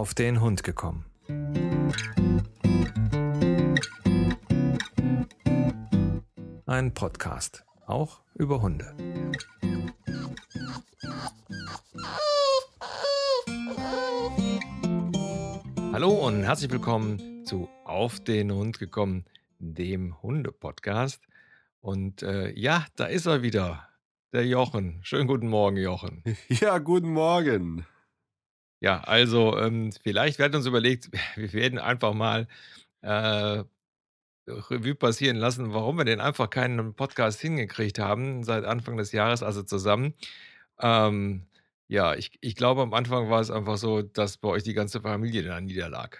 auf den Hund gekommen. Ein Podcast, auch über Hunde. Hallo und herzlich willkommen zu Auf den Hund gekommen, dem Hunde-Podcast. Und äh, ja, da ist er wieder, der Jochen. Schönen guten Morgen, Jochen. Ja, guten Morgen. Ja, also ähm, vielleicht werden uns überlegt, wir werden einfach mal äh, Revue passieren lassen, warum wir den einfach keinen Podcast hingekriegt haben seit Anfang des Jahres, also zusammen. Ähm, ja, ich, ich glaube, am Anfang war es einfach so, dass bei euch die ganze Familie da niederlag.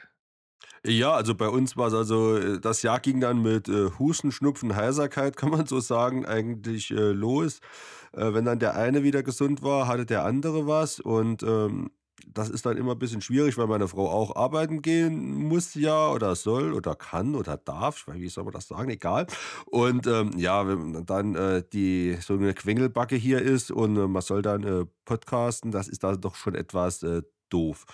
Ja, also bei uns war es also, äh, das Jahr ging dann mit äh, Husten, Schnupfen, Heiserkeit, kann man so sagen, eigentlich äh, los. Äh, wenn dann der eine wieder gesund war, hatte der andere was und ähm, das ist dann immer ein bisschen schwierig, weil meine Frau auch arbeiten gehen muss ja oder soll oder kann oder darf. Ich weiß, wie soll man das sagen? Egal. Und ähm, ja, wenn dann äh, die so eine Quengelbacke hier ist und äh, man soll dann äh, podcasten, das ist da doch schon etwas äh, doof.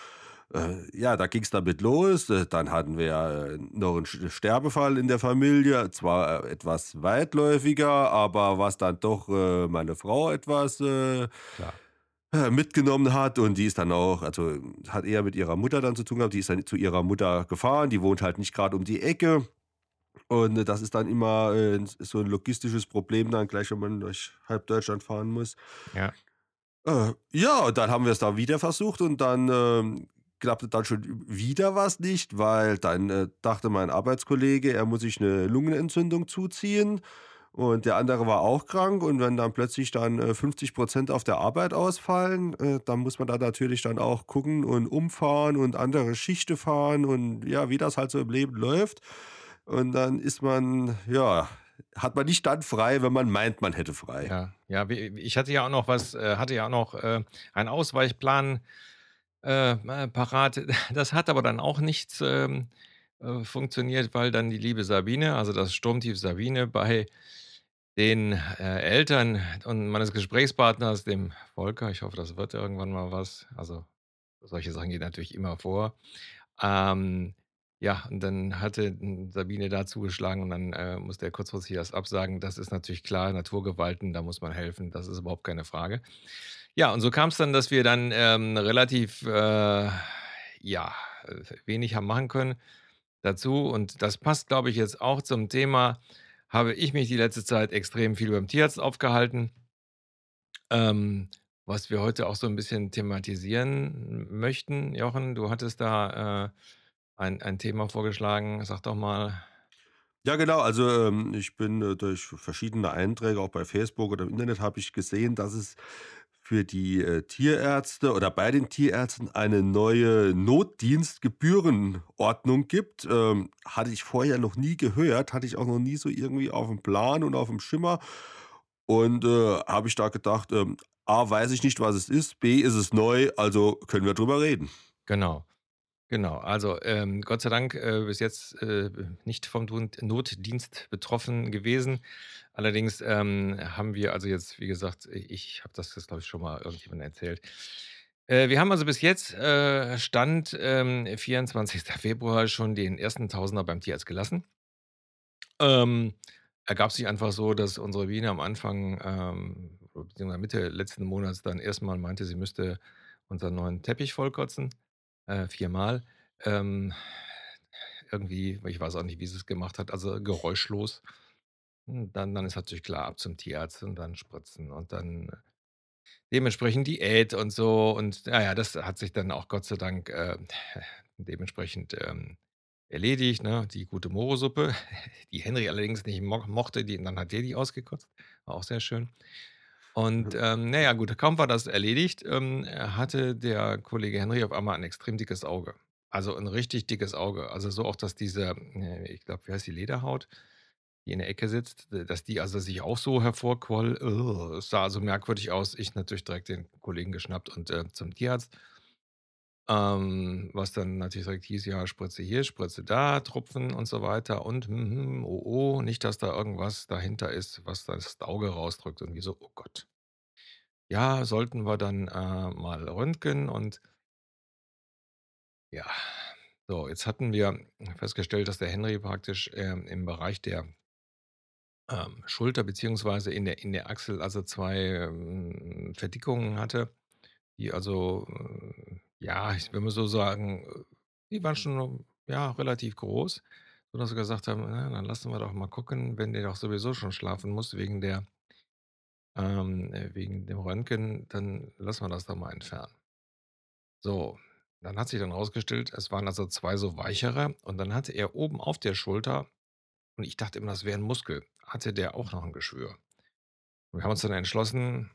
Äh, ja, da ging es damit los. Äh, dann hatten wir noch einen Sterbefall in der Familie, zwar etwas weitläufiger, aber was dann doch meine Frau etwas Klar. Äh, mitgenommen hat und die ist dann auch, also hat eher mit ihrer Mutter dann zu tun gehabt, die ist dann zu ihrer Mutter gefahren, die wohnt halt nicht gerade um die Ecke. Und äh, das ist dann immer äh, so ein logistisches Problem dann gleich, wenn man durch halb Deutschland fahren muss. Ja. Äh, ja, und dann haben wir es da wieder versucht und dann ähm, klappte dann schon wieder was nicht, weil dann äh, dachte mein Arbeitskollege, er muss sich eine Lungenentzündung zuziehen. Und der andere war auch krank und wenn dann plötzlich dann äh, 50% auf der Arbeit ausfallen, äh, dann muss man da natürlich dann auch gucken und umfahren und andere Schichte fahren und ja, wie das halt so im Leben läuft. Und dann ist man, ja, hat man nicht dann frei, wenn man meint, man hätte frei. Ja, ja, ich hatte ja auch noch was, äh, hatte ja auch noch einen Ausweichplan äh, parat. Das hat aber dann auch nichts ähm, äh, funktioniert, weil dann die liebe Sabine, also das Sturmtief Sabine, bei den äh, Eltern und meines Gesprächspartners, dem Volker, ich hoffe, das wird irgendwann mal was. Also solche Sachen gehen natürlich immer vor. Ähm, ja, und dann hatte n- Sabine da zugeschlagen und dann äh, musste er kurzfristig das absagen. Das ist natürlich klar, Naturgewalten, da muss man helfen, das ist überhaupt keine Frage. Ja, und so kam es dann, dass wir dann ähm, relativ, äh, ja, äh, wenig haben machen können dazu. Und das passt, glaube ich, jetzt auch zum Thema, habe ich mich die letzte Zeit extrem viel beim Tierarzt aufgehalten, ähm, was wir heute auch so ein bisschen thematisieren möchten. Jochen, du hattest da äh, ein, ein Thema vorgeschlagen. Sag doch mal. Ja, genau. Also, ähm, ich bin, äh, durch verschiedene Einträge, auch bei Facebook oder im Internet, habe ich gesehen, dass es für die, äh, Tierärzte oder bei den Tierärzten eine neue Notdienstgebührenordnung gibt. Ähm, hatte ich vorher noch nie gehört, hatte ich auch noch nie so irgendwie auf dem Plan und auf dem Schimmer. Und, äh, habe ich da gedacht, ähm, A, weiß ich nicht, was es ist, B, ist es neu, also können wir drüber reden. Genau. Genau, also ähm, Gott sei Dank äh, bis jetzt äh, nicht vom Notdienst betroffen gewesen. Allerdings ähm, haben wir also jetzt, wie gesagt, ich, ich habe das jetzt, glaube ich, schon mal irgendjemandem erzählt. Äh, wir haben also bis jetzt äh, Stand ähm, 24. Februar schon den ersten Tausender beim Tierarzt gelassen. Ähm, ergab sich einfach so, dass unsere Biene am Anfang, ähm, beziehungsweise Mitte letzten Monats dann erstmal meinte, sie müsste unseren neuen Teppich vollkotzen. Äh, viermal. Ähm, irgendwie, ich weiß auch nicht, wie sie es gemacht hat, also geräuschlos. Hm, Dann, dann ist natürlich klar, ab zum Tierarzt und dann spritzen und dann dementsprechend Diät und so. Und naja, das hat sich dann auch Gott sei Dank äh, dementsprechend ähm, erledigt. Ne? Die gute Morosuppe, die Henry allerdings nicht mo mochte, die, dann hat der die ausgekotzt. War auch sehr schön. Und ähm, naja, gut, kaum war das erledigt, ähm, hatte der Kollege Henry auf einmal ein extrem dickes Auge. Also ein richtig dickes Auge. Also so auch, dass diese, äh, ich glaube, wie heißt die Lederhaut, die in der Ecke sitzt, äh, dass die also sich auch so hervorquoll. Es sah also merkwürdig aus. Ich natürlich direkt den Kollegen geschnappt und äh, zum Tierarzt. Ähm, was dann natürlich direkt hieß, ja, Spritze hier, Spritze da, Tropfen und so weiter. Und hm, hm, oh, oh, nicht, dass da irgendwas dahinter ist, was das Auge rausdrückt. Und wie so, oh Gott. Ja, sollten wir dann äh, mal röntgen und Ja, so, jetzt hatten wir festgestellt, dass der Henry praktisch, ähm, im Bereich der ähm, Schulter beziehungsweise in der in der Achsel also 2, ähm, Verdickungen hatte, die also, äh, ja, ich will mal so sagen, äh, die waren schon, ja, relativ groß, sodass wir gesagt haben: „Na, dann lassen wir doch mal gucken, wenn der doch sowieso schon schlafen muss wegen der ähm, äh, wegen dem Röntgen, dann lassen wir das doch mal entfernen.“ So, dann hat sich dann rausgestellt, es waren also 2 so weichere und dann hatte er oben auf der Schulter und ich dachte immer, das wäre 'n Muskel, hatte der auch noch 'n Geschwür. Wir haben uns dann entschlossen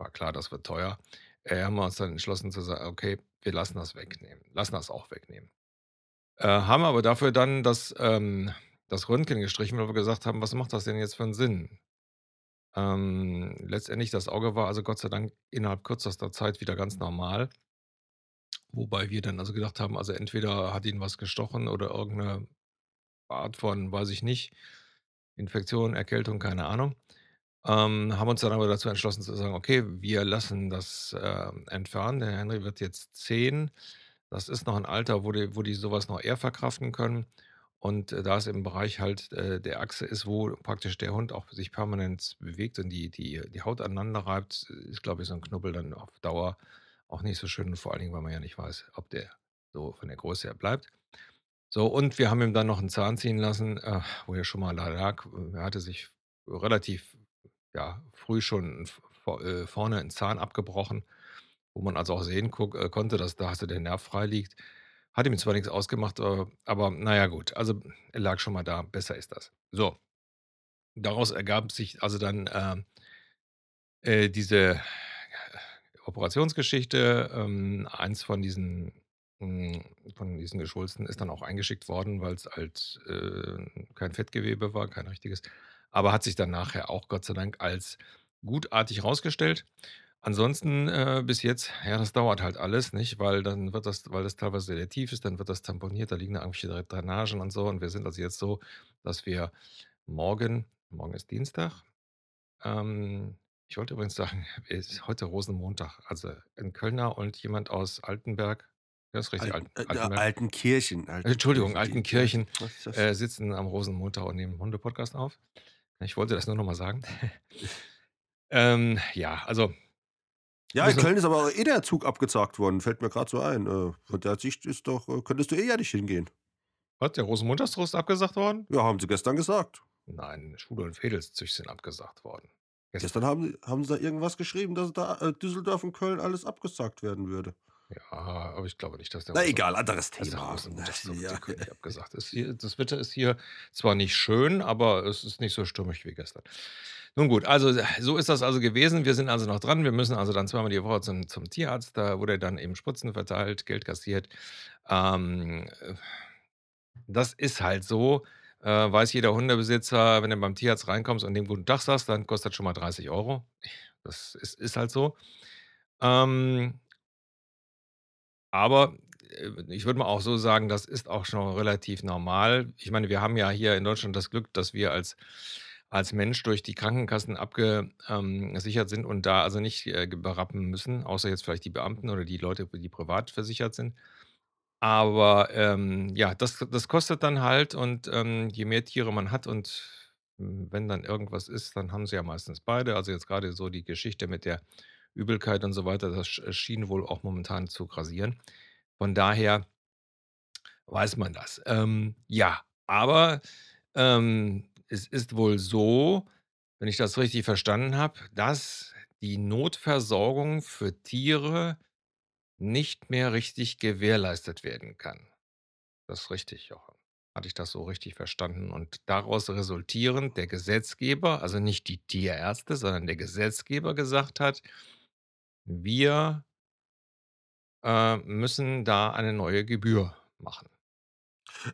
war klar, das wird teuer, äh, haben wir uns dann entschlossen zu sagen: „Okay, wir lassen das wegnehmen lassen das auch wegnehmen.“ Äh, haben aber dafür dann das, ähm das Röntgen gestrichen, weil wir gesagt haben: „Was macht das denn jetzt für 'n Sinn?“ Ähm, letztendlich das Auge war also Gott sei Dank innerhalb kürzester Zeit wieder ganz normal. Wobei wir dann also gedacht haben, also entweder hat ihn was gestochen oder irgend 'ne Art von, weiß ich nicht, Infektion, Erkältung, keine Ahnung. Ähm, haben uns dann aber dazu entschlossen zu sagen: „Okay, wir lassen das, ähm, entfernen.“ Der Henry wird jetzt 10. Das ist noch 'n Alter, wo die wo die so was noch eher verkraften können. Und, äh, da es im Bereich halt, äh, der Achse ist, wo praktisch der Hund auch sich permanent bewegt und die die die Haut aneinander reibt, ist, glaube ich, so 'n Knubbel dann auf Dauer auch nicht so schön vor allen Dingen, weil man ja nicht weiß, ob der so von der Größe her bleibt. So, und wir haben ihm dann noch 'n Zahn ziehen lassen, äh, wo er schon mal lag. Er hatte sich relativ, ja, früh schon äh, vorne 'n Zahn abgebrochen, wo man also auch sehen äh, konnte, dass da der Nerv frei liegt. Hat ihm zwar nix ausgemacht, äh, aber na ja, gut. Also, er lag schon mal da, besser ist das. So. Daraus ergab sich also dann, ähm äh, diese Operationsgeschichte. Ähm, eins von diesen hm, von diesen Geschwulsten ist dann auch eingeschickt worden, weil's halt, äh, kein Fettgewebe war, kein richtiges, aber hat sich dann nachher auch Gott sei Dank als gutartig rausgestellt. Ansonsten, äh, bis jetzt, ja, das dauert halt alles, nicht? Weil dann wird das weil das teilweise sehr tief ist, dann wird das tamponiert, da liegen da irgendwelche Dra Drainagen und so und wir sind also jetzt so, dass wir morgen morgen ist Dienstag. Ähm, ich wollte übrigens sagen, es ist heute Rosenmontag. Also, 'n Kölner und jemand aus Altenberg ja, ist richtig, Alten Alten äh, Altenberg. Altenkirchen Entschuldigung, Altenkirchen, das? äh, sitzen am Rosenmontag und nehmen Hunde-Podcast auf. Ich wollte das nur noch mal sagen. Ähm, ja, also Ja, in Köln ist aber eh der Zug abgesagt worden, fällt mir grad so ein. Äh, von der Sicht ist doch äh, könntest du eh ja nicht hingehen. Was, der Rosenmontagszug ist abgesagt worden? Ja, haben sie gestern gesagt. Nein, Schule und Vedelszüch sind abgesagt worden. Gestern Gestern. haben sie haben sie da irgendwas geschrieben, dass da, äh, Düsseldorf und Köln alles abgesagt werden würde. Ja, aber ich glaube nicht, dass der Na egal, anderes dass der Thema. Rosenmontagszug Ja. abgesagt das Wetter ist hier zwar nicht schön, aber es ist nicht so stürmisch wie gestern. Nun gut, also so ist das also gewesen. Wir sind also noch dran. Wir müssen also dann zweimal die Woche zum zum Tierarzt, da der dann eben Spritzen verteilt, Geld kassiert. Ähm, äh, das ist halt so, äh, weiß jeder Hundebesitzer, wenn du beim Tierarzt reinkommst und dem guten Tag sagst, dann kostet das schon mal 30 €. Das ist ist halt so. Ähm aber, äh, ich würde mal auch so sagen, das ist auch schon relativ normal. Ich meine, wir haben ja hier in Deutschland das Glück, dass wir als als Mensch durch die Krankenkassen abge ähm, sind und da also nicht, äh, berappen müssen, außer jetzt vielleicht die Beamten oder die Leute, die privat versichert sind. Aber, ähm, ja, das das kostet dann halt und, ähm, je mehr Tiere man hat und wenn dann irgendwas ist, dann haben sie ja meistens beide. Also, jetzt grade so die Geschichte mit der Übelkeit und so weiter, das sch schien wohl auch momentan zu grassieren. Von daher weiß man das. Ähm, ja, aber, ähm, es ist wohl so, wenn ich das richtig verstanden habe, dass die Notversorgung für Tiere nicht mehr richtig gewährleistet werden kann. Das ist richtig, Jochen. Hatte ich das so richtig verstanden? Und daraus resultierend der Gesetzgeber, also nicht die Tierärzte, sondern der Gesetzgeber gesagt hat: „Wir“ „äh, müssen da eine neue Gebühr machen.“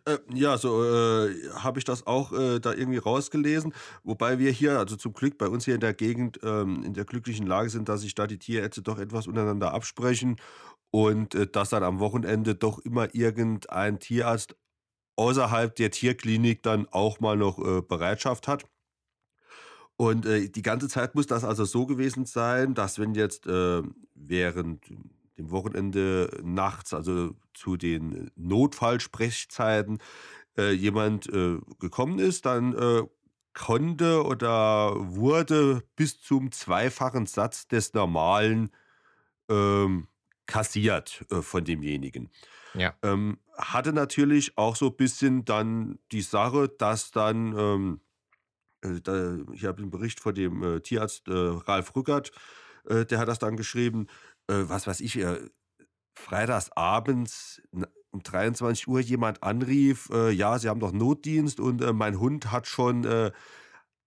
Äh, ja, so, äh, habe ich das auch, äh, da irgendwie rausgelesen, wobei wir hier also zum Glück bei uns hier in der Gegend, ähm, in der glücklichen Lage sind, dass sich da die Tierärzte doch etwas untereinander absprechen und, äh, dass dann am Wochenende doch immer irgendein Tierarzt außerhalb der Tierklinik dann auch mal noch, äh, Bereitschaft hat. Und, äh, die ganze Zeit muss das also so gewesen sein, dass wenn jetzt, ähm, während dem Wochenende nachts, also zu den Notfallsprechzeiten, äh, jemand, äh, gekommen ist, dann, äh, konnte oder wurde bis zum zweifachen Satz des normalen, ähm, kassiert, äh, von demjenigen. Ja. Ähm, hatte natürlich auch so bisschen dann die Sache, dass dann, ähm, äh, da ich habe 'n Bericht von dem, äh, Tierarzt, äh, Ralf Rückert, äh, der hat das dann geschrieben, äh, was weiß ich, äh, freitags abends um 23:00 jemand anrief: „Äh, ja, Sie haben doch Notdienst und, mein Hund hat schon,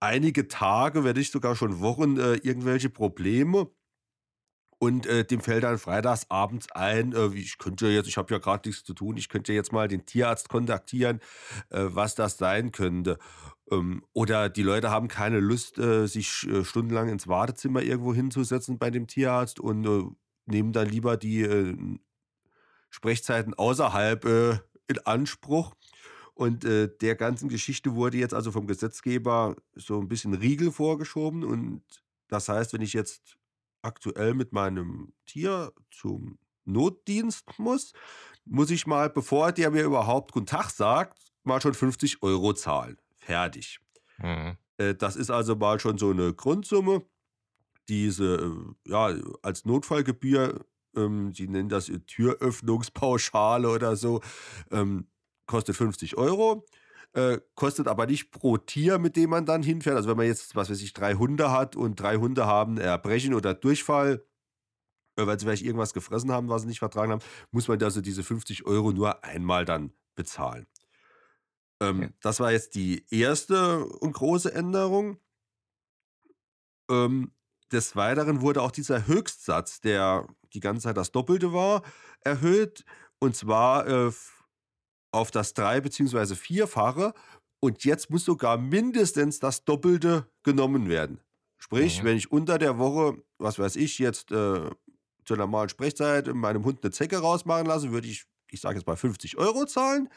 einige Tage, wenn nicht sogar schon Wochen, irgendwelche Probleme.“ Und, äh, dem fällt dann freitags abends ein, äh: „Ich könnte jetzt ich habe ja grad nix zu tun, ich könnte jetzt mal den Tierarzt kontaktieren, äh, was das sein könnte.“ Ähm, oder die Leute haben keine Lust, äh, sich, äh, stundenlang ins Wartezimmer irgendwo hinzusetzen bei dem Tierarzt und, äh, nehmen dann lieber die, Sprechzeiten außerhalb, in Anspruch. Und, äh, der ganzen Geschichte wurde jetzt also vom Gesetzgeber so 'n bisschen Riegel vorgeschoben. Und das heißt, wenn ich jetzt aktuell mit meinem Tier zum Notdienst muss, muss ich mal, bevor der mir überhaupt „Guten Tag“ sagt, mal schon 50 € zahlen. Fertig. Mhm. Äh, das ist also mal schon so 'ne Grundsumme, diese, äh, ja, als Notfallgebühr, ähm, die nennen das, Türöffnungspauschale oder so, ähm, kostet 50 €, äh, kostet aber nicht pro Tier, mit dem man dann hinfährt. Also, wenn man jetzt, was weiß ich, 3 Hunde hat und 3 Hunde haben Erbrechen oder Durchfall, äh, weil sie vielleicht irgendwas gefressen haben, was sie nicht vertragen haben, muss man also diese 50 € nur einmal dann bezahlen. Ähm, das war jetzt die 1. und große Änderung. Ähm, des Weiteren wurde auch dieser Höchstsatz, der die ganze Zeit das Doppelte war, erhöht. Und zwar, äh, auf das drei beziehungsweise Vierfache. Und jetzt muss sogar mindestens das Doppelte genommen werden. Sprich, Mhm. wenn ich unter der Woche, was weiß ich, jetzt, äh, zur normalen Sprechzeit meinem Hund 'ne Zecke rausmachen lasse, würde ich ich sage jetzt mal 50 € zahlen.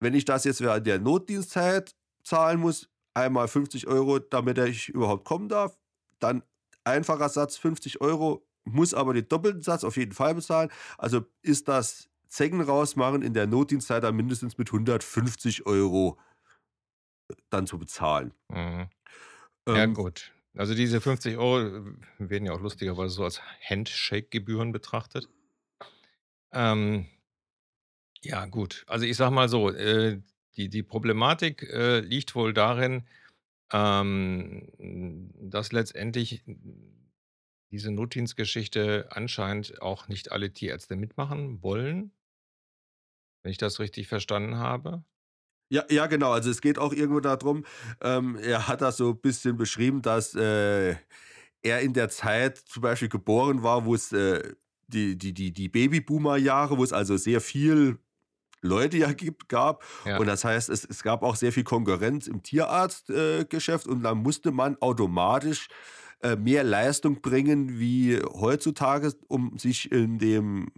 Wenn ich das jetzt während der Notdienstzeit zahlen muss, einmal 50 €, damit er ich überhaupt kommen darf, dann einfacher Satz 50 €, muss aber den doppelten Satz auf jeden Fall bezahlen. Also, ist das Zeckenrausmachen in der Notdienstzeit dann mindestens mit 150 € äh, dann zu bezahlen. Mhm. Ja Ähm gut. Also, diese 50 € w werden ja auch lustigerweise so als Handshake-Gebühren betrachtet. Ähm ja gut. Also, ich sage mal so, äh, die die Problematik, äh, liegt wohl darin, ähm, dass letztendlich diese Notdienstgeschichte anscheinend auch nicht alle Tierärzte mitmachen wollen wenn ich das richtig verstanden habe. Ja, ja, genau. Also, es geht auch irgendwo da drum ähm, er hat das so bisschen beschrieben, dass, äh, er in der Zeit zum Beispiel geboren war, wo's, äh, die die die die Babyboomer-Jahre, wo's also sehr viel Leute ja gibt gab. Ja. Und das heißt, es es gab auch sehr viel Konkurrenz im Tierarzt äh, und da musste man automatisch, äh, mehr Leistung bringen wie heutzutage, um sich in dem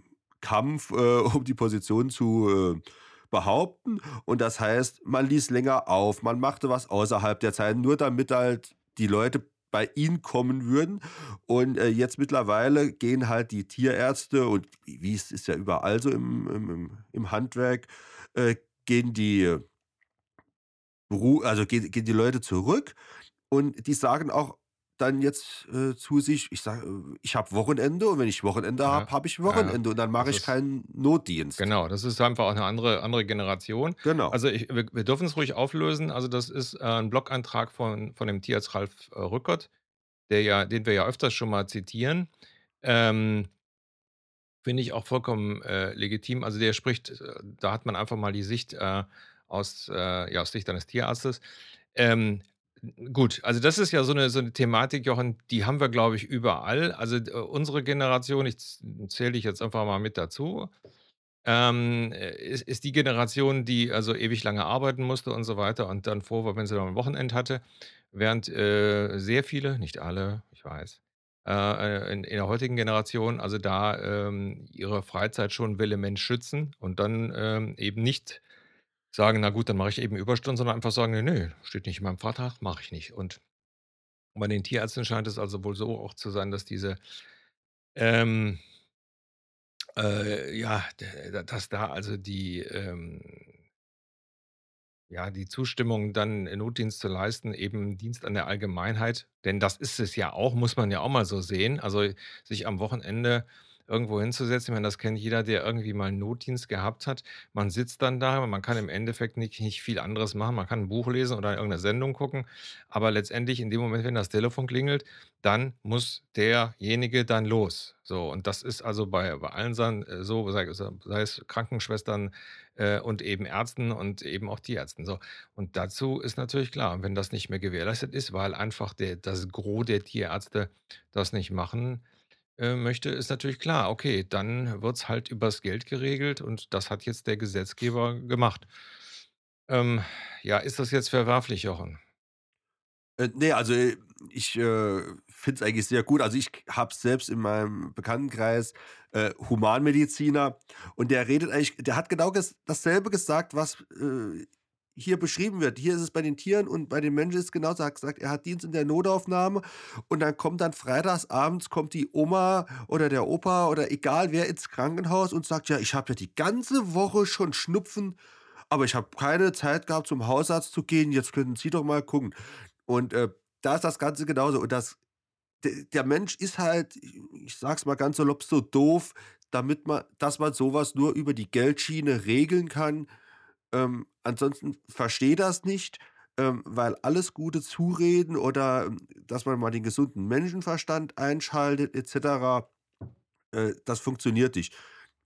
Kampf, äh, um die Position zu, äh, behaupten. Und das heißt, man ließ länger auf, man machte was außerhalb der Zeit, nur damit halt die Leute bei ihn kommen würden. Und, äh, jetzt mittlerweile gehen halt die Tierärzte und wie es ist ja überall so im im im Handwerk, äh, gehen die also, gehen gehen die Leute zurück und die sagen auch dann jetzt, äh, zu sich: „Ich sage ich habe Wochenende und wenn ich Wochenende Ja, habe, habe ich ja, Wochenende und dann mache ich keinen Notdienst.“ Genau, das ist einfach auch 'ne andere andere Generation. Genau. Also, ich wir wir dürfen's ruhig auflösen. Also, das ist, äh, 'n Blogantrag von von dem Tierarzt Ralf, äh, Rückert, der ja den wir ja öfters schon mal zitieren. Ähm finde ich auch vollkommen, äh, legitim. Also, der spricht äh, da hat man einfach mal die Sicht, äh, aus ja, aus Sicht eines Tierarztes. Ähm, gut, also, das ist ja so 'ne so 'ne Thematik, Jochen, die haben wir, glaube ich, überall. Also, d unsere Generation, ich zähle dich jetzt einfach mal mit dazu, ähm, äh, ist ist die Generation, die also ewig lange arbeiten musste und so weiter und dann froh war, wenn sie dann 'n Wochenend hatte, während, äh, sehr viele, nicht alle, ich weiß, äh, äh, in in der heutigen Generation, also, da, ähm, ihre Freizeit schon vehement schützen und dann, ähm, eben nicht sagen: „Na gut, dann mache ich eben Überstunden“, sondern einfach sagen: „Ne, ne, steht nicht in meinem Vertrag, mache ich nicht.“ Und bei den Tierärzten scheint es also wohl so auch zu sein, dass diese, ähm Äh, ja, dass da also die, ähm ja, die Zustimmung dann, Notdienst zu leisten, eben Dienst an der Allgemeinheit, denn das ist es ja auch, muss man ja auch mal so sehen. Also, sich am Wochenende irgendwo hinzusetzen, ich meine, das kennt jeder, der irgendwie mal 'n Notdienst gehabt hat. Man sitzt dann da, man kann im Endeffekt nicht nicht viel anderes machen. Man kann 'n Buch lesen oder irgend 'ne Sendung gucken, aber letztendlich in dem Moment, wenn das Telefon klingelt, dann muss derjenige dann los. So, und das ist also bei bei allen äh, so, sei sei sei es Krankenschwestern, äh, und eben Ärzten und eben auch Tierärzten, so. Und dazu ist natürlich klar, wenn das nicht mehr gewährleistet ist, weil einfach der das Gros der Tierärzte das nicht machen, äh, möchte, ist natürlich klar, okay, dann wird's halt übers Geld geregelt und das hat jetzt der Gesetzgeber gemacht. Ähm, ja, ist das jetzt verwerflich, Jochen? Äh, ne, also, äh, ich, äh, finde es eigentlich sehr gut. Also, ich habe selbst in meinem Bekanntenkreis, äh, Humanmediziner und der redet eigentlich der hat genau ges dasselbe gesagt, was, äh, hier beschrieben wird. Hier ist es bei den Tieren und bei den Menschen ist es genauso. Er hat gesagt, er hat Dienst in der Notaufnahme und dann kommt dann freitags abends kommt die Oma oder der Opa oder egal wer ins Krankenhaus und sagt: „Ja, ich habe ja die ganze Woche schon Schnupfen, aber ich habe keine Zeit gehabt, zum Hausarzt zu gehen. Jetzt könnten Sie doch mal gucken.“ Und, äh, da ist das Ganze genauso und das der Mensch ist halt, ich sage es mal ganz salopp, so doof, damit ma dass man so was nur über die Geldschiene regeln kann. Ähm, ansonsten verstehe das nicht, ähm, weil alles gute Zureden oder, ähm, dass man mal den gesunden Menschenverstand einschaltet et cetera, äh, das funktioniert nicht.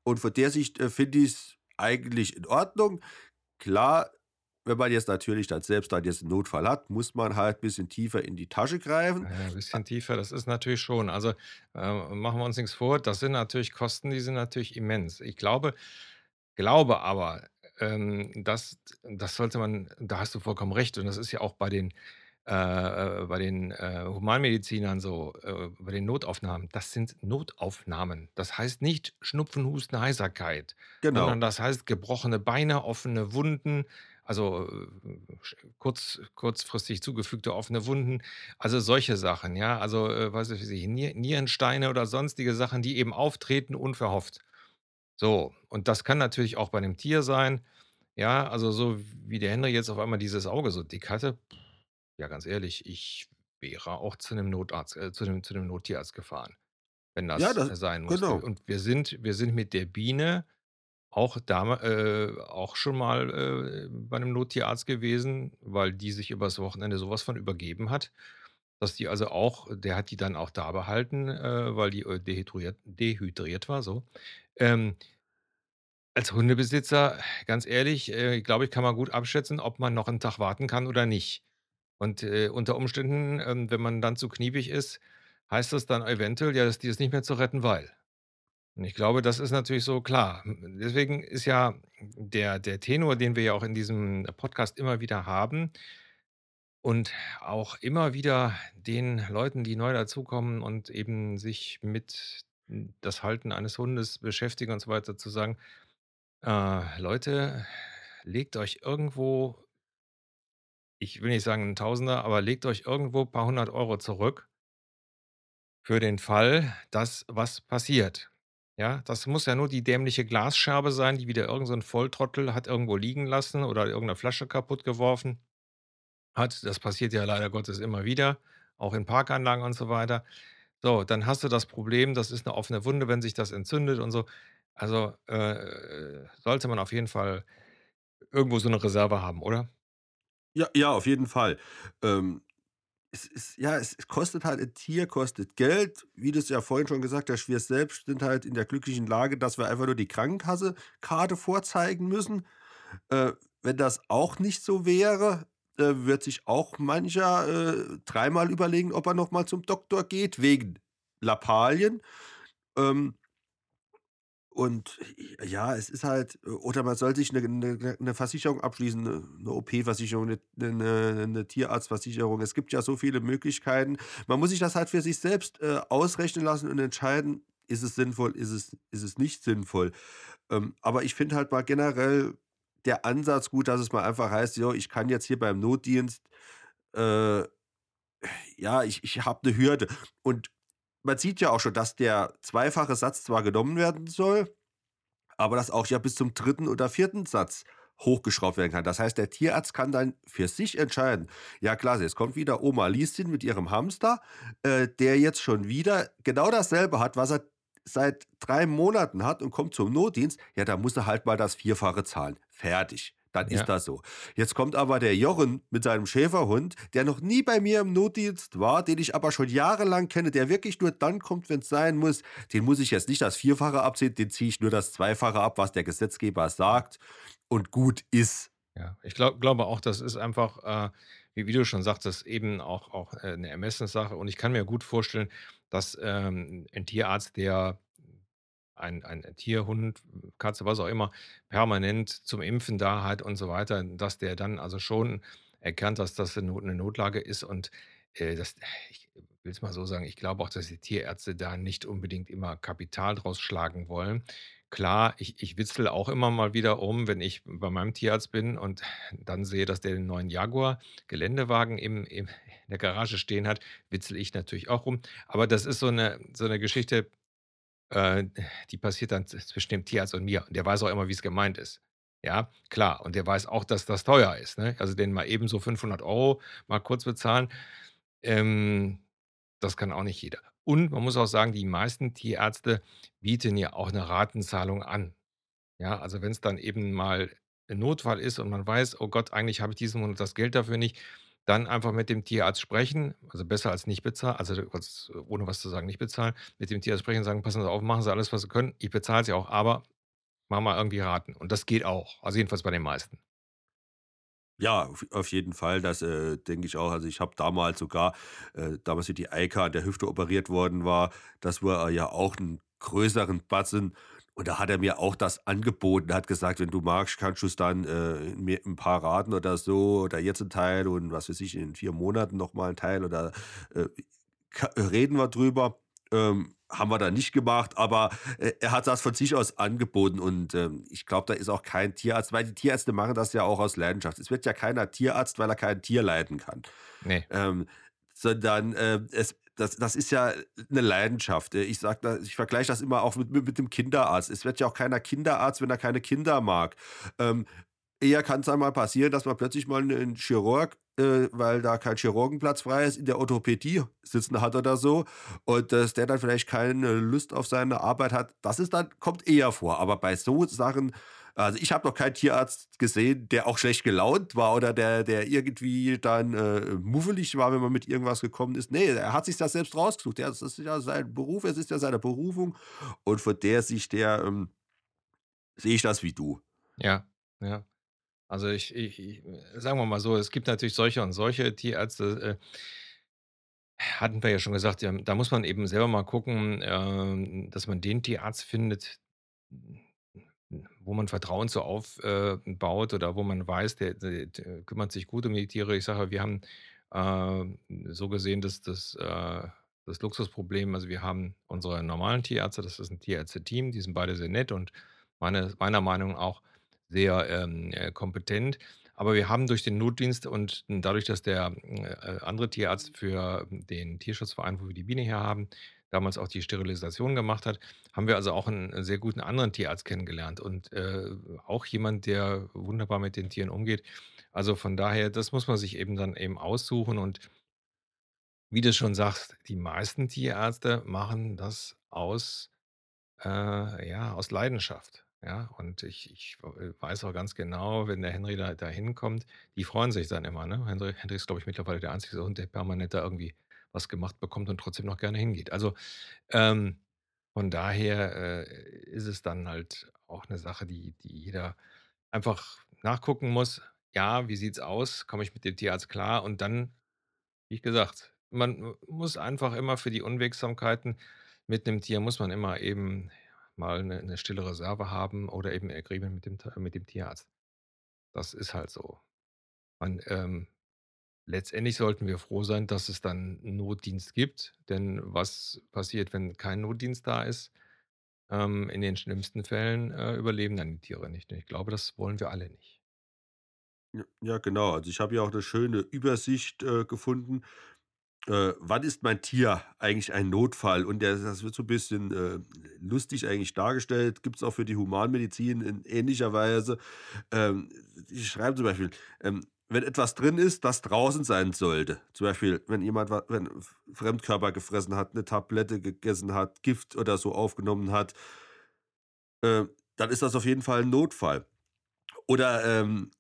Und von der Sicht, äh, finde ich's eigentlich in Ordnung. Klar, wenn man jetzt natürlich dann selbst dann jetzt 'n Notfall hat, muss man halt bisschen tiefer in die Tasche greifen. Ja, ja, A bisschen tiefer, das ist natürlich schon also, äh, machen wir uns nix vor, das sind natürlich Kosten, die sind natürlich immens. Ich glaube glaube aber, ähm, dass das sollte man da hast du vollkommen recht und das ist ja auch bei den äh, äh, bei den, äh, Humanmedizinern so, äh, bei den Notaufnahmen. Das sind Notaufnahmen. Das heißt nicht Schnupfen, Husten, Heiserkeit, Genau. sondern das heißt gebrochene Beine, offene Wunden, also, äh, kurz kurzfristig zugefügte offene Wunden, also solche Sachen, ja? Also, äh, weiß ich, Nier Nierensteine oder sonstige Sachen, die eben auftreten unverhofft. So, und das kann natürlich auch bei 'nem Tier sein. Ja, also so wie der Henry jetzt auf einmal dieses Auge so dick hatte. Ja, ganz ehrlich, ich wäre auch zu 'nem Notarzt äh, zu 'nem zu 'nem Nottierarzt gefahren, wenn Ja, das, das äh, sein musste. genau. Und wir sind wir sind mit der Biene auch dama äh, auch schon mal, äh, bei 'nem Nottierarzt gewesen, weil die sich übers Wochenende so was von übergeben hat, dass die also auch der hat die dann auch da behalten, äh, weil die, äh, dehydriert dehydriert war, so. Ähm als Hundebesitzer, ganz ehrlich, äh, glaube ich, kann man gut abschätzen, ob man noch 'n Tag warten kann oder nicht. Und, äh, unter Umständen, ähm, wenn man dann zu kniepig ist, heißt das dann eventuell, ja, dass die ist nicht mehr zu retten, weil. Und ich glaube, das ist natürlich so klar. Deswegen ist ja der der Tenor, den wir ja auch in diesem Podcast immer wieder haben und auch immer wieder den Leuten, die neu dazukommen und eben sich mit, das Halten eines Hundes beschäftigen und so weiter, zu sagen: „Äh, Leute, legt euch irgendwo“ ich will nicht sagen 'n Tausender, aber legt euch irgendwo paar 100 € zurück für den Fall, dass was passiert. Ja, das muss ja nur die dämliche Glasscherbe sein, die wieder irgend so Volltrottel hat irgendwo liegen lassen oder irgend 'ne Flasche kaputtgeworfen hat. Das passiert ja leider Gottes immer wieder, auch in Parkanlagen und so weiter. So, dann hast du das Problem, das ist 'ne offene Wunde, wenn sich das entzündet und so. Also, äh, sollte man auf jeden Fall irgendwo so 'ne Reserve haben, oder? Ja, ja, auf jeden Fall. Ähm, es ist ja, es es kostet halt 'n Tier kostet Geld. Wie du's ja vorhin schon gesagt hast, wir selbst sind halt in der glücklichen Lage, dass wir einfach nur die Krankenkasse Karte vorzeigen müssen. Äh, wenn das auch nicht so wäre, äh, wird sich auch mancher, äh, dreimal überlegen, ob er noch mal zum Doktor geht, wegen Lappalien. Ähm und ja, es ist halt oder man soll sich 'ne 'ne 'ne Versicherung abschließen, 'ne 'ne OP-Versicherung, 'ne 'ne 'ne Tierarztversicherung. Es gibt ja so viele Möglichkeiten. Man muss sich das halt für sich selbst, äh, ausrechnen lassen und entscheiden: Ist es sinnvoll, ist es ist es nicht sinnvoll? Ähm, aber ich finde halt mal generell der Ansatz gut, dass es mal einfach heißt: „Jo, ich kann jetzt hier beim Notdienst, äh ja, ich ich habe 'ne Hürde.“ Und man sieht ja auch schon, dass der zweifache Satz zwar genommen werden soll aber das auch ja bis zum 3. oder 4. Satz hochgeschraubt werden kann. Das heißt, der Tierarzt kann dann für sich entscheiden: „Ja klasse, jetzt kommt wieder Oma Lieschen mit ihrem Hamster, äh, der jetzt schon wieder genau dasselbe hat, was er seit 3 Monaten hat und kommt zum Notdienst. Ja, da muss er halt mal das Vierfache zahlen. Fertig. Dann ist Ja. das so. Jetzt kommt aber der Jochen mit seinem Schäferhund, der noch nie bei mir im Notdienst war, den ich aber schon jahrelang kenne, der wirklich nur dann kommt, wenn's sein muss. Den muss ich jetzt nicht das Vierfache abziehen, den ziehe ich nur das Zweifache ab, was der Gesetzgeber sagt und gut ist.“ Ja, ich glau glaube auch, das ist einfach, äh, wie wie du schon sagtest, eben auch auch, äh, 'ne Ermessenssache und ich kann mir gut vorstellen, dass, ähm, 'n Tierarzt, der ein ein Tier, Hund, Katze, was auch immer, permanent zum Impfen da hat und so weiter, dass der dann also schon erkannt, dass das 'ne No 'ne Notlage ist und, äh, das ich will es mal so sagen, ich glaube auch, dass die Tierärzte da nicht unbedingt immer Kapital draus schlagen wollen. Klar, ich ich witzele auch immer mal wieder rum, wenn ich bei meinem Tierarzt bin und dann sehe, dass der 'n neuen Jaguar Geländewagen im im in der Garage stehen hat, witzele ich natürlich auch rum. Aber das ist so 'ne so 'ne Geschichte, äh, die passiert dann zwischen dem Tierarzt und mir. Und der weiß auch immer, wie's gemeint ist. Ja, klar. Und der weiß auch, dass das teuer ist, ne? Also, den mal eben so 500 € mal kurz bezahlen, ähm, das kann auch nicht jeder. Und man muss auch sagen, die meisten Tierärzte bieten ja auch 'ne Ratenzahlung an. Ja, also, wenn's dann eben mal 'n Notfall ist und man weiß: „Oh Gott, eigentlich habe ich diesen Monat das Geld dafür nicht“, dann einfach mit dem Tierarzt sprechen, also, besser als nicht bezahlen also, ohne was zu sagen, nicht bezahlen, mit dem Tierarzt sprechen und sagen: „Passen Sie auf, machen Sie alles, was Sie können. Ich bezahle ja auch, aber machen wir irgendwie Raten.“ Und das geht auch, also, jedenfalls bei den meisten. Ja, auf jeden Fall, das, äh, denke ich auch. Also, ich habe damals sogar äh, damals wie die Eika an der Hüfte operiert worden war, das war ja auch 'n größeren Batzen und da hat er mir auch das angeboten. Hat gesagt: „Wenn du magst, kannst du's dann, äh, mir 'n paar Raten oder so oder jetzt 'n Teil und was weiß ich, in 4 Monaten noch mal 'n Teil oder, äh, reden wir drüber.“ Ähm, haben wir dann nicht gemacht, aber, äh, er hat das von sich aus angeboten und, ähm, ich glaube, da ist auch kein Tierarzt weil die Tierärzte machen das ja auch aus Leidenschaft. Es wird ja keiner Tierarzt, weil er kein Tier leiden kann. Ne. Ähm, sondern, äh, es das das ist ja 'ne Leidenschaft. Äh, ich ich vergleiche das immer auch mit mit dem Kinderarzt. Es wird ja auch keiner Kinderarzt, wenn er keine Kinder mag. Ähm, eher kann's einmal passieren, dass man plötzlich mal 'nen Chirurg, äh, weil da kein Chirurgenplatz frei ist, in der Orthopädie sitzen hat oder so und dass der dann vielleicht keine Lust auf seine Arbeit hat. Das ist dann kommt eher vor. Aber bei so Sachen also, ich habe noch keinen Tierarzt gesehen, der auch schlecht gelaunt war oder der der irgendwie dann, äh, muffelig war, wenn man mit irgendwas gekommen ist. Ne, er hat sich das selbst rausgesucht. Das ist ja sein Beruf, es ist ja seine Berufung und von der Sicht her, ähm sehe ich das wie du. Ja, ja. Also, ich ich ich sagen wir mal so, es gibt natürlich solche und solche Tierärzte, äh hatten wir ja schon gesagt, ja, da muss man eben selber mal gucken, ähm, dass man den Tierarzt findet, wo man Vertrauen so auf äh, oder wo man weiß, der der der kümmert sich gut um die Tiere. Ich sage wir haben, äh, so gesehen das das, äh das Luxusproblem also, wir haben unsere normalen Tierärzte, das ist 'n Tierärzte-Team, die sind beide sehr nett und meine meiner Meinung auch sehr, ähm, äh, kompetent. Aber wir haben durch den Notdienst und dadurch, dass der, äh, andere Tierarzt für den Tierschutzverein, wo wir die Biene her haben, damals auch die Sterilisation gemacht hat, haben wir also auch 'n sehr guten anderen Tierarzt kennengelernt und, äh, auch jemand, der wunderbar mit den Tieren umgeht. Also, von daher, das muss man sich eben dann eben aussuchen und wie du schon sagst, die meisten Tierärzte machen das aus äh, ja, aus Leidenschaft, ja? Und ich ich weiß auch ganz genau, wenn der Henry da da hinkommt, die freuen sich dann immer, ne? Henry Henry ist, glaube ich, mittlerweile der einzige Hund, der permanent da irgendwie was gemacht bekommt und trotzdem noch gerne hingeht. Also, ähm, von daher, äh, ist es dann halt auch 'ne Sache, die die jeder einfach nachgucken muss: „Ja, wie sieht's aus? Komme ich mit dem Tierarzt klar?“ Und dann, wie gesagt, man muss einfach immer für die Unwegsamkeiten mit 'nem Tier muss man immer eben mal 'ne 'ne stille Reserve haben oder eben Agreement mit dem mit dem Tierarzt. Das ist halt so. Und, ähm, letztendlich sollten wir froh sein, dass es dann 'n Notdienst gibt, denn was passiert, wenn kein Notdienst da ist? Ähm, in den schlimmsten Fällen, äh, überleben dann die Tiere nicht. Und ich glaube, das wollen wir alle nicht. J ja, genau. Also, ich habe hier auch 'ne schöne Übersicht, äh, gefunden. Äh, wann ist mein Tier eigentlich ein Notfall? Und der das wird so 'n bisschen, äh, lustig eigentlich dargestellt, gibt's auch für die Humanmedizin in ähnlicher Weise. Ähm, die schreiben zum Beispiel, ähm, wenn etwas drin ist, das draußen sein sollte. Zum Beispiel, wenn jemand wenn Fremdkörper gefressen hat, 'ne Tablette gegessen hat, Gift oder so aufgenommen hat äh, dann ist das auf jeden Fall 'n Notfall. Oder, ähm,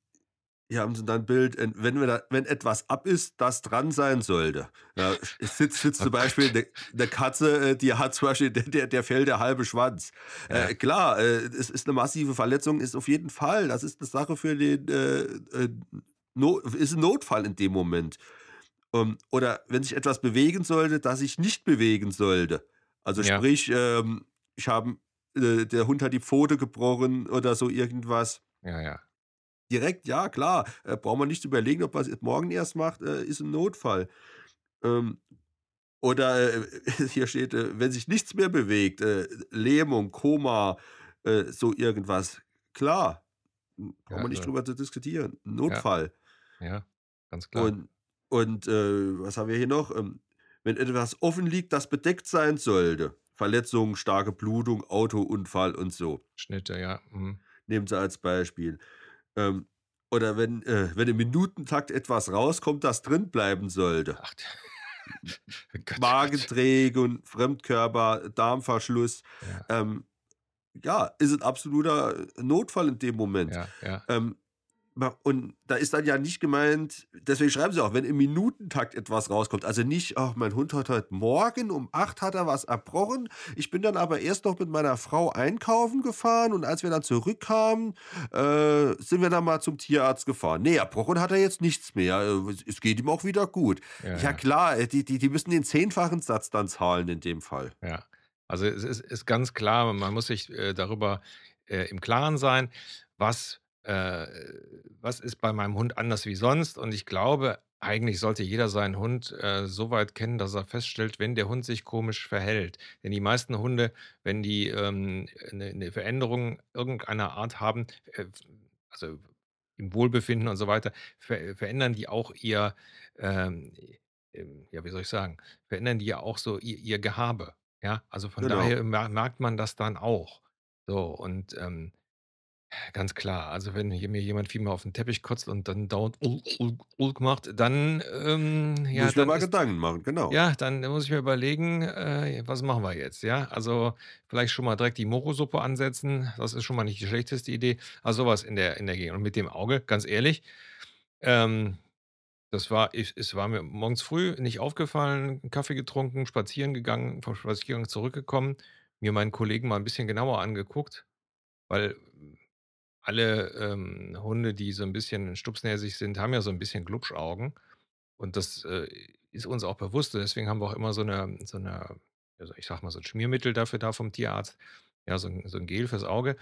hier haben sie dann 'n Bild, äh, wenn wir da wenn etwas ab ist, das dran sein sollte. Ja, es sitzt sitzt Oh zum Beispiel Gott. 'ne 'ne Katze, äh, die hat zum Beispiel der der der fehlt der halbe Schwanz. Ja. Äh, klar, äh, es ist 'ne massive Verletzung, ist auf jeden Fall das ist 'ne Sache für den, äh, äh, No ist 'n Notfall in dem Moment. Ähm, oder wenn sich etwas bewegen sollte, das sich nicht bewegen sollte. Also Ja. sprich, ähm, ich habe äh, der Hund hat die Pfote gebrochen oder so irgendwas. Ja, ja. Direkt, ja klar, äh, braucht man nicht zu überlegen, ob man's e morgen erst macht, äh, ist 'n Notfall. Ähm, oder, äh, hier steht, äh, wenn sich nichts mehr bewegt, äh, Lähmung, Koma, so irgendwas. Klar, hm, Ja, brauchen wir nicht also drüber zu diskutieren. Notfall. Ja, ganz klar. Und und, äh, was haben wir hier noch? Ähm, wenn etwas offen liegt, das bedeckt sein sollte. Verletzung, starke Blutung, Autounfall und so. Schnitte, ja, mhm. Nehmen sie als Beispiel. Ähm, oder wenn äh, wenn im Minutentakt etwas rauskommt, das drin bleiben sollte. Ach oh Gott. Magenträgung, Fremdkörper, Darmverschluss. Ja. Ähm, ja, ist 'n absoluter Notfall in dem Moment. Ja, ja. Ähm, und da ist dann ja nicht gemeint deswegen schreiben sie auch, wenn im Minutentakt etwas rauskommt. Also nicht: „Ach, mein Hund hat heute Morgen um 8 hat er was erbrochen. Ich bin dann aber erst noch mit meiner Frau einkaufen gefahren und als wir dann zurückkamen, äh, sind wir dann mal zum Tierarzt gefahren. Ne, erbrochen hat er jetzt nichts mehr. Es geht ihm auch wieder gut.“ Ja, Ja ja. klar, äh, die die die müssen den zehnfachen Satz dann zahlen in dem Fall. Ja. Also, es ist ist ganz klar, man muss sich, äh, darüber, äh, im Klaren sein, was äh, was ist bei meinem Hund anders wie sonst? Und ich glaube, eigentlich sollte jeder seinen Hund, äh, so weit kennen, dass er feststellt, wenn der Hund sich komisch verhält. Denn die meisten Hunde, wenn die, ähm, 'ne 'ne Veränderung irgendeiner Art haben, äh, also im Wohlbefinden und so weiter, ver verändern die auch ihr, ähm, ähm, ja, wie soll ich sagen, verändern die ja auch so ihr ihr Gehabe, ja? Also, von Genau. daher mer merkt man das dann auch. So und, ähm, ganz klar, also, wenn hier mir jemand viel mehr auf 'n Teppich kotzt und dann dauernd macht, dann, ähm, Muss ja, ich mir dann mal ist Gedanken machen, genau. ja, dann muss ich mir überlegen, äh, was machen wir jetzt, ja? Also, vielleicht schon mal direkt die Morosuppe ansetzen, das ist schon mal nicht die schlechteste Idee. Also, so was in der in der Gegend. Und mit dem Auge, ganz ehrlich, ähm, das war ich es war mir morgens früh nicht aufgefallen, Kaffee getrunken, spazieren gegangen, vom Spaziergang zurückgekommen, mir meinen Kollegen mal 'n bisschen genauer angeguckt, weil alle, ähm, Hunde, die so 'n bisschen stupsnäsig sind, haben ja so 'n bisschen Glupschaugen. Und das, äh, ist uns auch bewusst und deswegen haben wir auch immer so 'ne so 'ne also, ich sage mal, so 'n Schmiermittel dafür da vom Tierarzt, ja, so 'n so 'n Gel fürs Auge,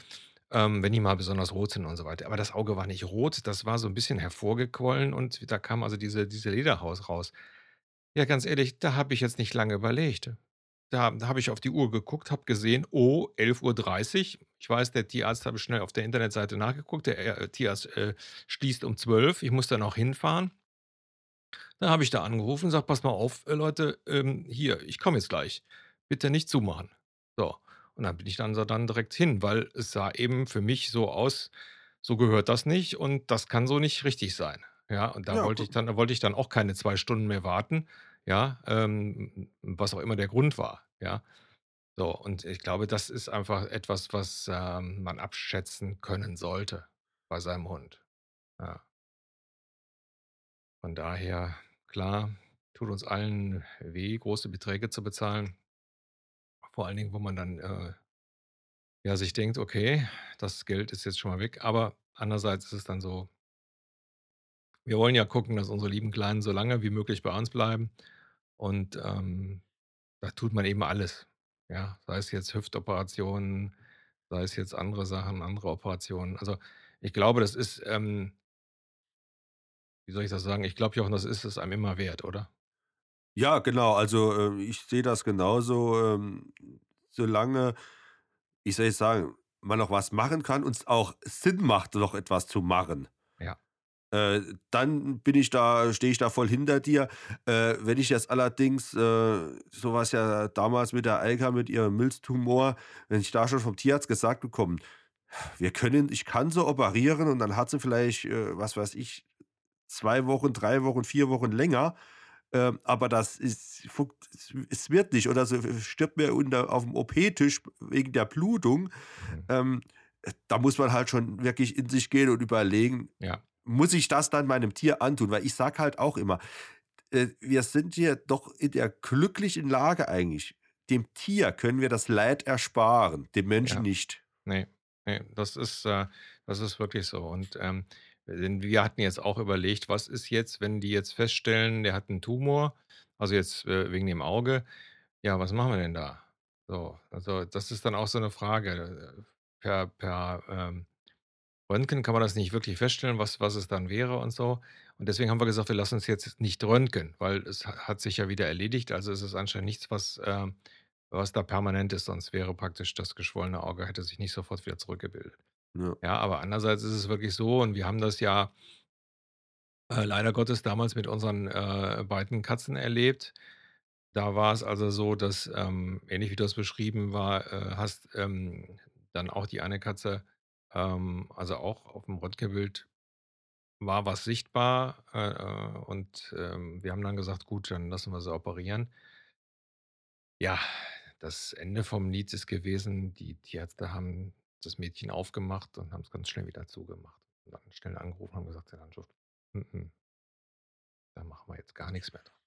ähm, wenn die mal besonders rot sind und so weiter. Aber das Auge war nicht rot, das war so 'n bisschen hervorgequollen und da kam also diese diese Lederhaut raus. Ja, ganz ehrlich, da habe ich jetzt nicht lange überlegt. Da da habe ich auf die Uhr geguckt, habe gesehen: „Oh, 11:30 Ich weiß, der Tierarzt habe ich schnell auf der Internetseite nachgeguckt. Der, äh, Tierarzt, äh, schließt um 12, ich muss da noch hinfahren. Dann habe ich da angerufen und gesagt: „Passt mal auf, äh, Leute, ähm, hier, ich komme jetzt gleich. Bitte nicht zumachen.“ So, und dann bin ich dann da dann direkt hin, weil es sah eben für mich so aus, so gehört das nicht und das kann so nicht richtig sein. Ja, und da Ja, wollte ich dann da wollte ich dann auch keine 2 Stunden mehr warten, ja, ähm, was auch immer der Grund war, ja? So, und ich glaube, das ist einfach etwas, was, ähm, man abschätzen können sollte bei seinem Hund, ja. Von daher, klar, tut uns allen weh, große Beträge zu bezahlen. Vor allen Dingen, wo man dann, äh ja, sich denkt: „Okay, das Geld ist jetzt schon mal weg.“ Aber andererseits ist es dann so wir wollen ja gucken, dass unsere lieben Kleinen so lange wie möglich bei uns bleiben und, ähm, da tut man eben alles, ja? Sei es jetzt Hüftoperationen, sei es jetzt andere Sachen, andere Operationen. Also, ich glaube, das ist, ähm wie soll ich das sagen? Ich glaube, Jochen, das ist es einem immer wert, oder? Ja, genau. Also, äh, ich sehe das genauso, ähm, solange, wie soll ich sagen, man noch was machen kann und es auch Sinn macht, noch etwas zu machen. Äh, dann bin ich da stehe ich da voll hinter dir. Äh, wenn ich jetzt allerdings, äh, so war's ja damals mit der Alka mit ihrem Milztumor, wenn ich da schon vom Tierarzt gesagt bekomme: „Wir können ich kann sie operieren“ und dann hat sie vielleicht, äh, was weiß ich, 2 Wochen, 3 Wochen, 4 Wochen länger, ähm, aber das ist es es wird nicht oder sie stirbt mir unter aufm OP-Tisch wegen der Blutung. Mhm. Ähm, äh, da muss man halt schon wirklich in sich gehen und überlegen: Ja. „Muss ich das dann meinem Tier antun?“ Weil ich sage halt auch immer, äh, wir sind hier doch in der glücklichen Lage eigentlich. Dem Tier können wir das Leid ersparen, dem Menschen Ja. nicht. Ne, ne, das ist, äh das ist wirklich so. Und, ähm, wir hatten jetzt auch überlegt, was ist jetzt, wenn die jetzt feststellen, der hat 'n Tumor, also jetzt, äh, wegen dem Auge. Ja, was machen wir denn da? So, also das ist dann auch so 'ne Frage. Per per, ähm, Röntgen kann man das nicht wirklich feststellen, was was es dann wäre und so. Und deswegen haben wir gesagt, wir lassen uns jetzt nicht röntgen, weil es ha hat sich ja wieder erledigt. Also, es ist anscheinend nichts, was, ähm was da permanent ist, sonst wäre praktisch das geschwollene Auge hätte sich nicht sofort wieder zurückgebildet. Ja. Ja, aber andererseits ist es wirklich so und wir haben das ja äh, leider Gottes damals mit unseren, äh, beiden Katzen erlebt. Da war es also so, dass, ähm, ähnlich wie du das beschrieben war äh, hast, ähm, dann auch die eine Katze ähm, also auch auf'm Röntgenbild war was sichtbar, äh, äh, und, ähm, wir haben dann gesagt: „Gut, dann lassen wir sie operieren.“ Ja, das Ende vom Lied ist gewesen, die Tierärzte haben das Mädchen aufgemacht und haben's ganz schnell wieder zugemacht. Und dann schnell angerufen, haben gesagt: „Ja, m-m“ „da machen wir jetzt gar nix mehr dran.“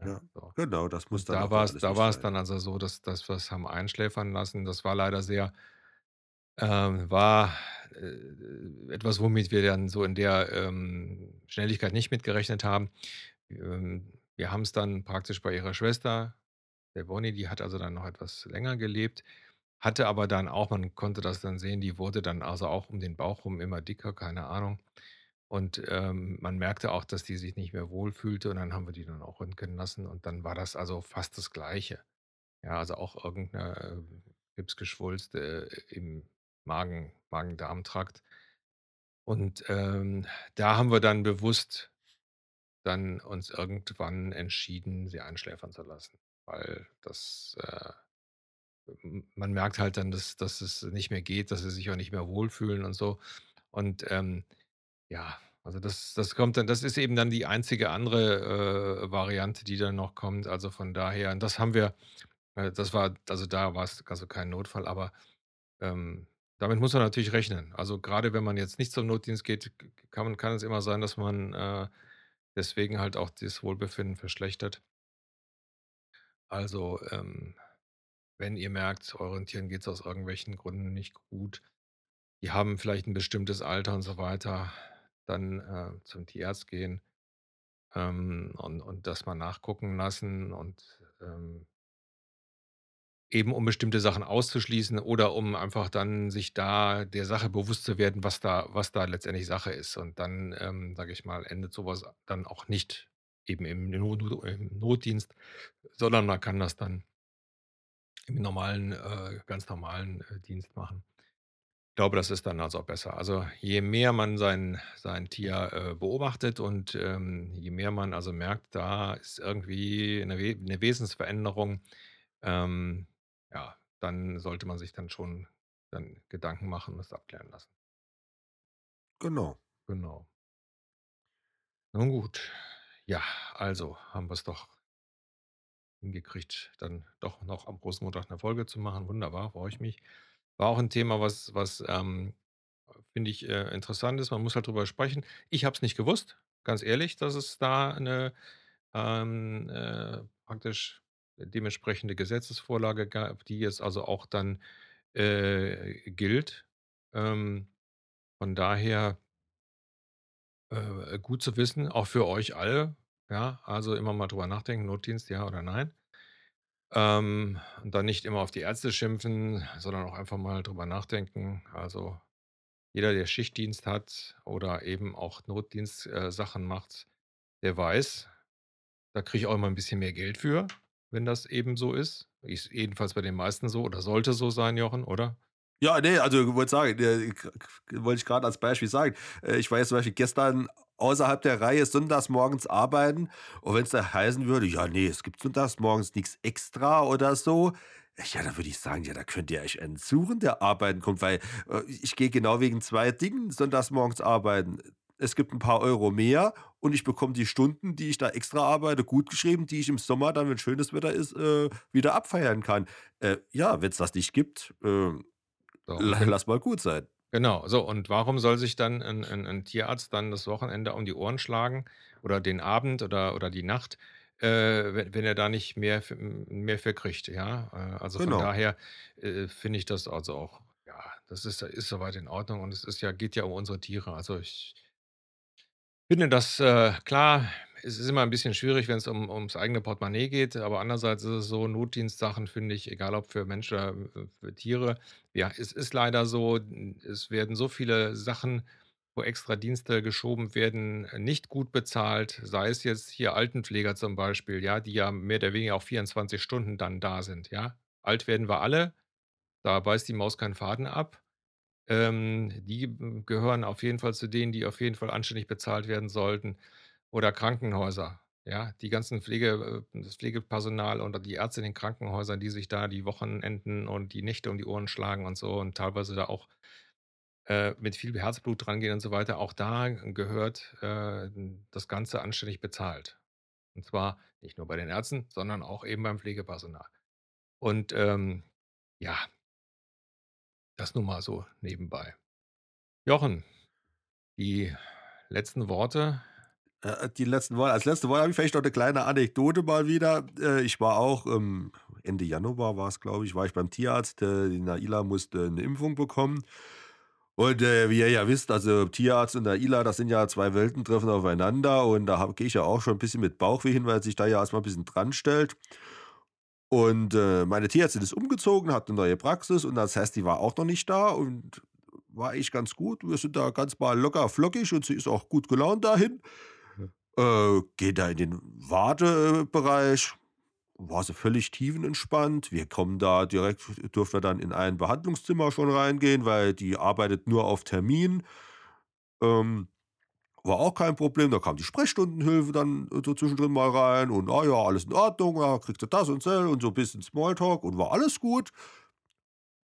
Ja, Ja, so. genau, das muss Und dann da war's alles da war's dann also so, dass dass wir's haben einschläfern lassen. Das war leider sehr ähm, war, äh, etwas, womit wir dann so in der, ähm, Schnelligkeit nicht mit gerechnet haben. Ähm, wir haben's dann praktisch bei ihrer Schwester, der Bonnie, die hat also dann noch etwas länger gelebt, hatte aber dann auch man konnte das dann sehen, die wurde dann also auch um den Bauch rum immer dicker, keine Ahnung. Und, ähm, man merkte auch, dass die sich nicht mehr wohlfühlte und dann haben wir die dann auch röntgen lassen und dann war das also fast das Gleiche. Ja, also auch irgend 'ne, äh, Krebsgeschwulst, äh, im Magen Magen-Darm-Trakt. Und, ähm, da haben wir dann bewusst dann uns irgendwann entschieden, sie einschläfern zu lassen, weil das, äh man merkt halt dann, dass dass es nicht mehr geht, dass sie sich auch nicht mehr wohlfühlen und so. Und, ähm, ja, also das das kommt dann das ist eben dann die einzige andere, äh, Variante, die dann noch kommt. Also von daher und das haben wir äh, das war also da war's also kein Notfall, aber, ähm, damit muss man natürlich rechnen. Also grade wenn man jetzt nicht zum Notdienst geht, kann kann es immer sein, dass man, äh, deswegen halt auch das Wohlbefinden verschlechtert. Also, ähm, wenn ihr merkt, euren Tieren geht's aus irgendwelchen Gründen nicht gut, die haben vielleicht 'n bestimmtes Alter und so weiter, dann, äh, zum Tierarzt gehen, ähm, und und das mal nachgucken lassen und, ähm eben um bestimmte Sachen auszuschließen oder um einfach dann sich da der Sache bewusst zu werden, was da was da letztendlich Sache ist. Und dann, ähm, sage ich mal, endet so was dann auch nicht eben im No No im Notdienst, sondern man kann das dann im normalen äh, ganz normalen, äh, Dienst machen. Glaube, das ist dann also auch besser. Also, je mehr man sein sein Tier, äh, beobachtet und, ähm, je mehr man also merkt, da ist irgendwie 'ne We 'ne Wesensveränderung, ähm, ja, dann sollte man sich dann schon dann Gedanken machen und das abklären lassen. Genau. Genau. Nun gut. Ja, also haben wir's doch hingekriegt, dann doch noch am Rosenmontag 'ne Folge zu machen. Wunderbar, freue ich mich. War auch 'n Thema, was was, ähm, finde ich, äh, interessant ist. Man muss halt drüber sprechen. Ich habe es nicht gewusst, ganz ehrlich, dass es da 'ne, ähm, äh, praktisch dementsprechende Gesetzesvorlage gab, die jetzt also auch dann, äh, gilt. Ähm, von daher äh, gut zu wissen, auch für euch alle, ja? Also, immer mal drüber nachdenken, Notdienst, ja oder nein. Ähm, und dann nicht immer auf die Ärzte schimpfen, sondern auch einfach mal drüber nachdenken. Also, jeder, der Schichtdienst hat oder eben auch Notdienst äh, Sachen macht, der weiß, da kriege ich auch immer 'n bisschen mehr Geld für, wenn das eben so ist. Ist jedenfalls bei den meisten so oder sollte so sein, Jochen, oder? Ja, ne, also wollte sagen, äh, wollte ich grad als Beispiel sagen. Äh, ich war jetzt zum Beispiel gestern außerhalb der Reihe sonntags morgens arbeiten. Und wenn's da heißen würde: „Ja, ne, es gibt sonntags morgens nix extra“ oder so, ja, dann würde ich sagen: „Ja, da könnt ihr euch einen suchen, der arbeiten kommt“, weil, äh, ich gehe genau wegen 2 Dingen sonntags morgens arbeiten. Es gibt 'n paar Euro mehr und ich bekomme die Stunden, die ich da extra arbeite, gutgeschrieben, die ich im Sommer dann, wenn schönes Wetter ist, äh, wieder abfeiern kann. Äh, ja, wenn's das nicht gibt, ähm, So wenn lass mal gut sein. Genau, so und warum soll sich dann 'n 'n 'n Tierarzt dann das Wochenende um die Ohren schlagen oder den Abend oder oder die Nacht, äh, wenn wenn er da nicht mehr mehr für kriegt, ja? Äh, also, von Genau. daher, äh, finde ich das also auch ja, das ist ist so weit in Ordnung und es ist ja geht ja um unsere Tiere. Also, ich finde das, äh klar, es ist immer 'n bisschen schwierig, wenn's um ums eigene Portemonnaie geht, aber andererseits ist es so, Notdienstsachen finde ich, egal ob für Mensch oder, äh, für Tiere ja, es ist leider so, es werden so viele Sachen, wo Extradienste geschoben werden, nicht gut bezahlt, sei es jetzt hier Altenpfleger zum Beispiel, ja, die ja mehr oder weniger auch 24 Stunden dann da sind, ja? Alt werden wir alle, da beißt die Maus keinen Faden ab. Ähm, die, hm, gehören auf jeden Fall zu denen, die auf jeden Fall anständig bezahlt werden sollten. Oder Krankenhäuser, ja? Die ganzen Pflege äh, das Pflegepersonal oder die Ärzte in den Krankenhäusern, die sich da die Wochenenden und die Nächte um die Ohren schlagen und so und teilweise da auch, äh, mit viel Herzblut drangehen und so weiter. Auch da gehört, äh, das Ganze anständig bezahlt. Und zwar nicht nur bei den Ärzten, sondern auch eben beim Pflegepersonal. Und, ähm, ja das nur mal so nebenbei. Jochen, die letzten Worte? Äh, die letzten Worte als letzte Worte habe ich vielleicht noch 'ne kleine Anekdote mal wieder. Äh, ich war auch, ähm, Ende Januar war's, glaube ich, war ich beim Tierarzt. Äh, die Naila musste 'ne Impfung bekommen. Und, äh, wie ihr ja wisst, also, Tierarzt und Naila, das sind ja 2 Welten, treffen aufeinander und da gehe ich ja auch schon 'n bisschen mit Bauchweh hin, weil sich da ja erst mal 'n bisschen dran stellt. Und, äh, meine Tierärztin ist umgezogen, hat 'ne neue Praxis und das heißt, die war auch noch nicht da und war eigentlich ganz gut. Wir sind da ganz mal locker flockig und sie ist auch gut gelaunt dahin. Äh, gehe da in den Warte äh, Bereich, war sie völlig tiefenentspannt. Wir kommen da direkt durften wir dann in ein Behandlungszimmer schon reingehen, weil die arbeitet nur auf Termin. Ähm, war auch kein Problem. Da kam die Sprechstundenhilfe dann so zwischendrin mal rein und: „Ah ja, alles in Ordnung, ja, kriegt sie das und sel“ und so bisschen Small-Talk und war alles gut.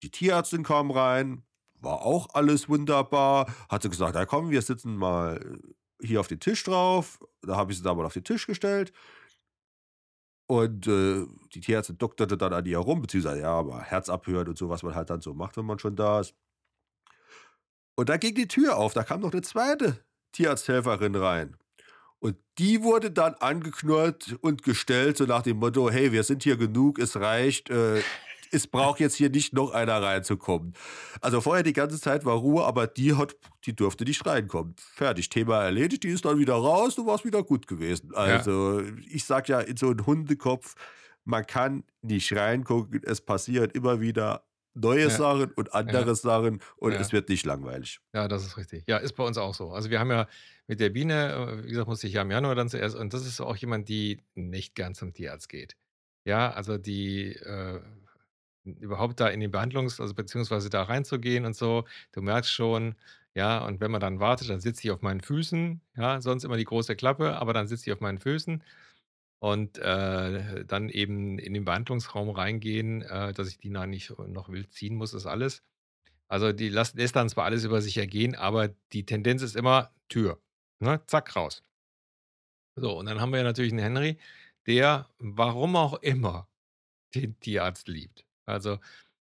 Die Tierärztin kam rein, war auch alles wunderbar. Hat sie gesagt: „Ja, komm, wir sitzen mal hier auf den Tisch drauf.“ Da habe ich sie da mal auf den Tisch gestellt. Und, äh, die Tierärztin dokterte dann an ihr rum, beziehungsweise ja, mal Herz abhören und so, was man halt dann so macht, wenn man schon da ist. Und da ging die Tür auf, da kam noch 'ne 2. Tierarzthelferin rein. Und die wurde dann angeknurrt und gestellt, so nach dem Motto: „Hey, wir sind hier genug, es reicht, äh, es braucht jetzt hier nicht noch einer reinzukommen.“ Also, vorher die ganze Zeit war Ruhe, aber die hat die durfte nicht reinkommen. Fertig, Thema erledigt, die ist dann wieder raus, dann war's wieder gut gewesen. Ja. Also, ich sage ja, in so 'n Hundekopf, man kann nicht reingucken, es passieren immer wieder neue Ja. Sachen und Ja. andere Sachen und Ja. es wird nicht langweilig. Ja, das ist richtig. Ja, ist bei uns auch so. Also, wir haben ja mit der Biene äh, wie gesagt, musste ich ja im Januar dann zuerst und das ist auch jemand, die nicht gern zum Tierarzt geht. Ja, also, die, äh überhaupt da in den Behandlungs also, beziehungsweise da reinzugehen und so, du merkst schon, ja, und wenn man dann wartet, dann sitzt die auf meinen Füßen, ja, sonst immer die große Klappe, aber dann sitzt die auf meinen Füßen und, äh, dann eben in den Behandlungsraum reingehen, äh, dass ich die da nicht noch wild ziehen muss, ist alles. Also, die lässt lässt dann zwar alles über sich ergehen, aber die Tendenz ist immer Tür, ne, zack, raus. So, und dann haben wir ja natürlich 'n Henry, der, warum auch immer, den Tierarzt liebt. Also,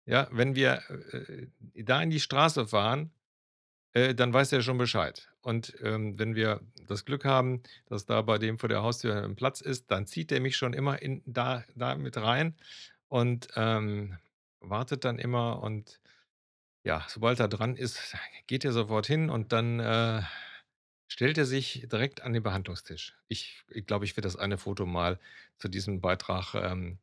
ja, wenn wir, äh, da in die Straße fahren, äh, dann weiß der schon Bescheid. Und, ähm, wenn wir das Glück haben, dass da bei dem vor der Haustür 'n Platz ist, dann zieht der mich schon immer in da da mit rein und, ähm, wartet dann immer und ja, sobald er dran ist, geht er sofort hin und dann, äh, stellt er sich direkt an den Behandlungstisch. Ich ich glaube, ich werde das eine Foto mal zu diesem Beitrag, ähm,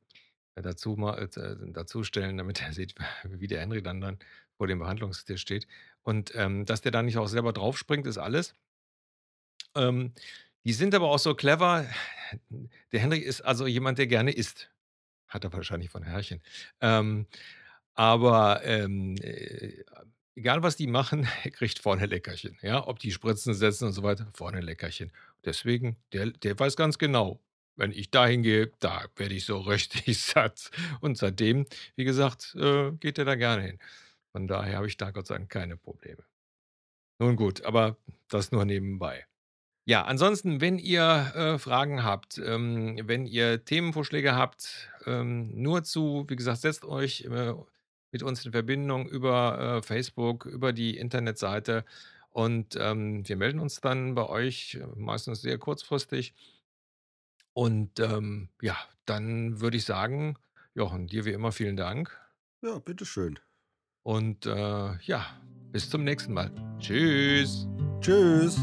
dazu mal äh, dazustellen, damit er sieht, wie der Henry dann dann vor dem Behandlungstisch steht. Und, ähm, dass der da nicht auch selber draufspringt, ist alles. Ähm, die sind aber auch so clever. Der Henry ist also jemand, der gerne isst. Hat er wahrscheinlich von Herrchen. Ähm, aber, ähm, äh Egal, was die machen, er kriegt vorne Leckerchen, ja? Ob die Spritzen setzen und so weiter, vorne Leckerchen. Deswegen, der der weiß ganz genau: „Wenn ich da hingehe, da werde ich so richtig satt.“ Und seitdem, wie gesagt, äh, geht er da gerne hin. Von daher habe ich da Gott sei Dank keine Probleme. Nun gut, aber das nur nebenbei. Ja, ansonsten, wenn ihr, äh, Fragen habt, ähm, wenn ihr Themenvorschläge habt, ähm, nur zu wie gesagt, setzt euch, äh, mit uns in Verbindung über, äh, Facebook, über die Internetseite und, ähm, wir melden uns dann bei euch, äh, meistens sehr kurzfristig. Und, ähm, ja, dann würde ich sagen, Jochen, dir wie immer vielen Dank. Ja, bitteschön. Und, äh, ja, bis zum nächsten Mal. Tschüss. Tschüss.